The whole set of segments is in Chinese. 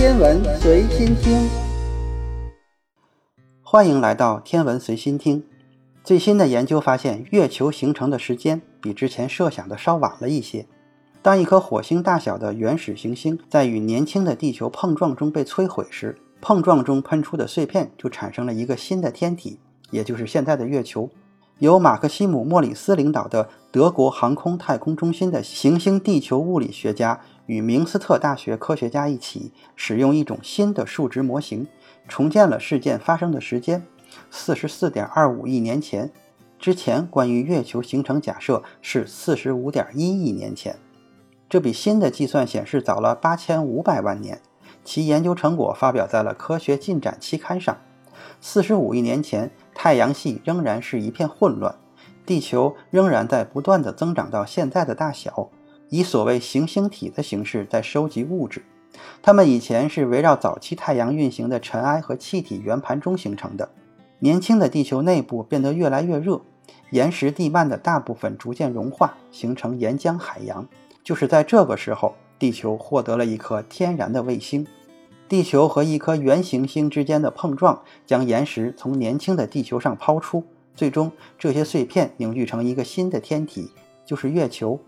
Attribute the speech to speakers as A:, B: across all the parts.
A: 天文随心听，欢迎来到天文随心听。最新的研究发现，月球形成的时间比之前设想的稍晚了一些。当一颗火星大小的原始行星在与年轻的地球碰撞中被摧毁时，碰撞中喷出的碎片就产生了一个新的天体，也就是现在的月球。由马克西姆·莫里斯领导的德国航空太空中心的行星地球物理学家与明斯特大学科学家一起，使用一种新的数值模型，重建了事件发生的时间：四十四点二五亿年前。之前关于月球形成假设是四十五点一亿年前。这比新的计算显示早了八千五百万年。其研究成果发表在了《科学进展》期刊上。四十五亿年前，太阳系仍然是一片混乱，地球仍然在不断的增长到现在的大小，以所谓行星体的形式在收集物质。它们以前是围绕早期太阳运行的尘埃和气体圆盘中形成的。年轻的地球内部变得越来越热，岩石地幔的大部分逐渐融化，形成岩浆海洋。就是在这个时候，地球获得了一颗天然的卫星。地球和一颗原行星之间的碰撞，将岩石从年轻的地球上抛出，最终这些碎片凝聚成一个新的天体，就是月球。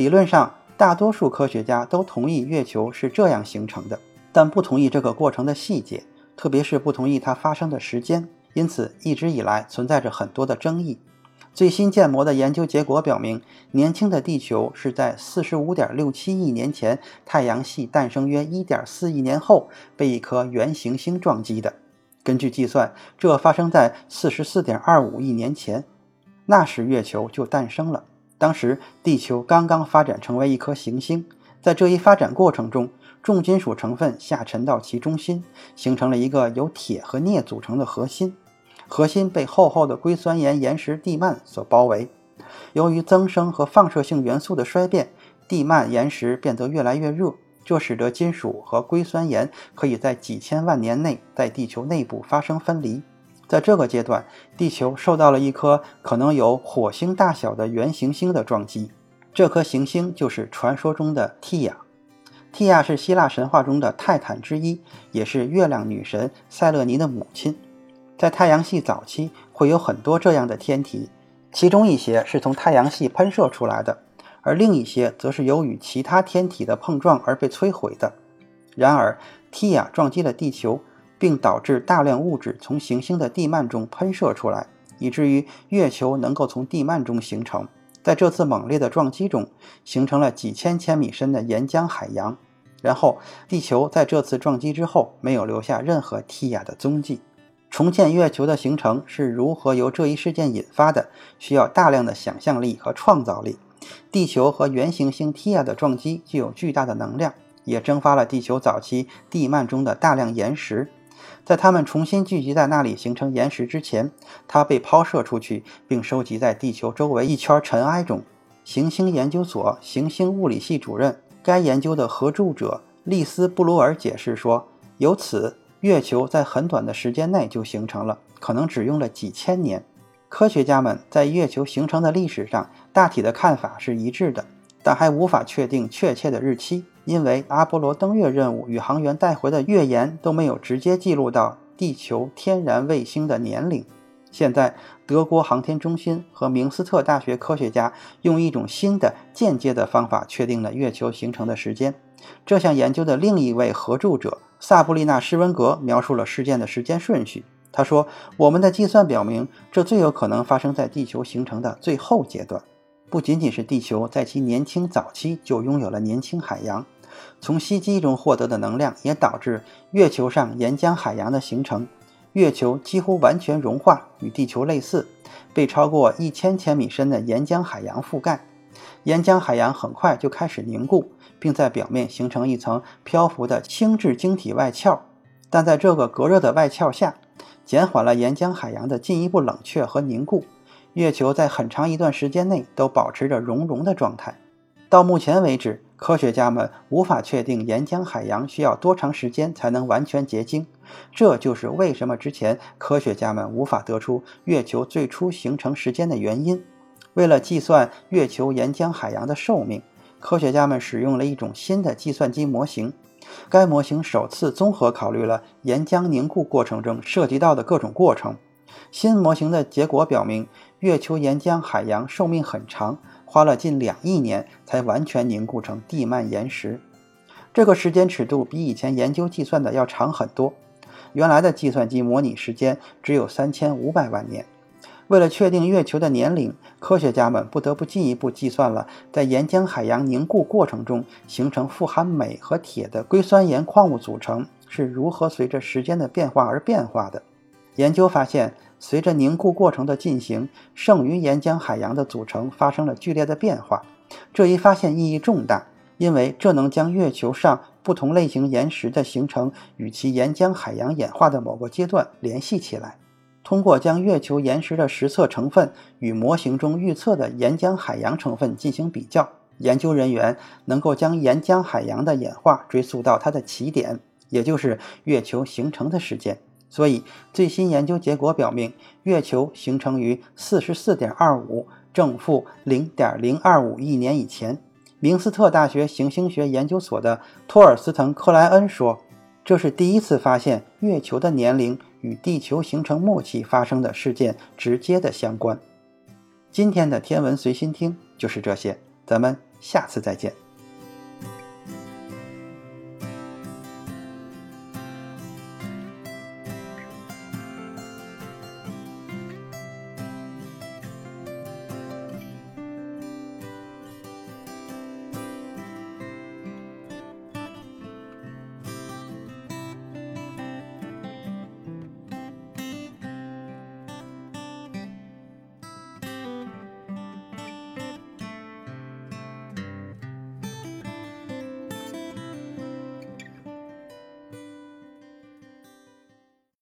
A: 理论上，大多数科学家都同意月球是这样形成的，但不同意这个过程的细节，特别是不同意它发生的时间。因此，一直以来存在着很多的争议。最新建模的研究结果表明，年轻的地球是在45.67亿年前，太阳系诞生约1.4亿年后被一颗原行星撞击的。根据计算，这发生在44.25亿年前，那时月球就诞生了。当时地球刚刚发展成为一颗行星，在这一发展过程中，重金属成分下沉到其中心，形成了一个由铁和镍组成的核心。核心被厚厚的硅酸盐岩石地幔所包围。由于增生和放射性元素的衰变，地幔岩石变得越来越热，这使得金属和硅酸盐可以在几千万年内在地球内部发生分离。在这个阶段，地球受到了一颗可能有火星大小的原行星的撞击。这颗行星就是传说中的蒂亚。蒂亚是希腊神话中的泰坦之一，也是月亮女神塞勒尼的母亲。在太阳系早期会有很多这样的天体，其中一些是从太阳系喷射出来的，而另一些则是由于其他天体的碰撞而被摧毁的。然而，蒂亚撞击了地球，并导致大量物质从行星的地幔中喷射出来，以至于月球能够从地幔中形成。在这次猛烈的撞击中，形成了几千千米深的岩浆海洋。然后，地球在这次撞击之后没有留下任何蒂亚的踪迹。重建月球的形成是如何由这一事件引发的？需要大量的想象力和创造力。地球和原行星 Tia 的撞击具有巨大的能量，也蒸发了地球早期地幔中的大量岩石。在它们重新聚集在那里形成岩石之前，它被抛射出去，并收集在地球周围一圈尘埃中。行星研究所行星物理系主任、该研究的合著者利斯布鲁尔解释说：“由此。”月球在很短的时间内就形成了，可能只用了几千年。科学家们在月球形成的历史上大体的看法是一致的，但还无法确定确切的日期，因为阿波罗登月任务宇航员带回的月岩都没有直接记录到地球天然卫星的年龄。现在，德国航天中心和明斯特大学科学家用一种新的间接的方法确定了月球形成的时间。这项研究的另一位合著者萨布丽娜·施文格描述了事件的时间顺序。他说：“我们的计算表明，这最有可能发生在地球形成的最后阶段。不仅仅是地球在其年轻早期就拥有了年轻海洋，从吸积中获得的能量也导致月球上岩浆海洋的形成。月球几乎完全融化，与地球类似，被超过一千千米深的岩浆海洋覆盖。岩浆海洋很快就开始凝固。”并在表面形成一层漂浮的轻质晶体外壳，但在这个隔热的外壳下，减缓了岩浆海洋的进一步冷却和凝固。月球在很长一段时间内都保持着熔融的状态。到目前为止，科学家们无法确定岩浆海洋需要多长时间才能完全结晶。这就是为什么之前科学家们无法得出月球最初形成时间的原因。为了计算月球岩浆海洋的寿命。科学家们使用了一种新的计算机模型。该模型首次综合考虑了岩浆凝固过程中涉及到的各种过程。新模型的结果表明，月球岩浆海洋寿命很长，花了近两亿年才完全凝固成地幔岩石。这个时间尺度比以前研究计算的要长很多。原来的计算机模拟时间只有三千五百万年。为了确定月球的年龄，科学家们不得不进一步计算了在岩浆海洋凝固过程中形成富含镁和铁的硅酸盐矿物组成是如何随着时间的变化而变化的。研究发现，随着凝固过程的进行，剩余岩浆海洋的组成发生了剧烈的变化。这一发现意义重大，因为这能将月球上不同类型岩石的形成与其岩浆海洋演化的某个阶段联系起来。通过将月球岩石的实测成分与模型中预测的岩浆海洋成分进行比较，研究人员能够将岩浆海洋的演化追溯到它的起点，也就是月球形成的时间。所以，最新研究结果表明，月球形成于四十四点二五正负零点零二五亿年以前。明斯特大学行星学研究所的托尔斯滕·克莱恩说：“这是第一次发现月球的年龄。”与地球形成默契发生的事件直接的相关。今天的天文随心听就是这些，咱们下次再见。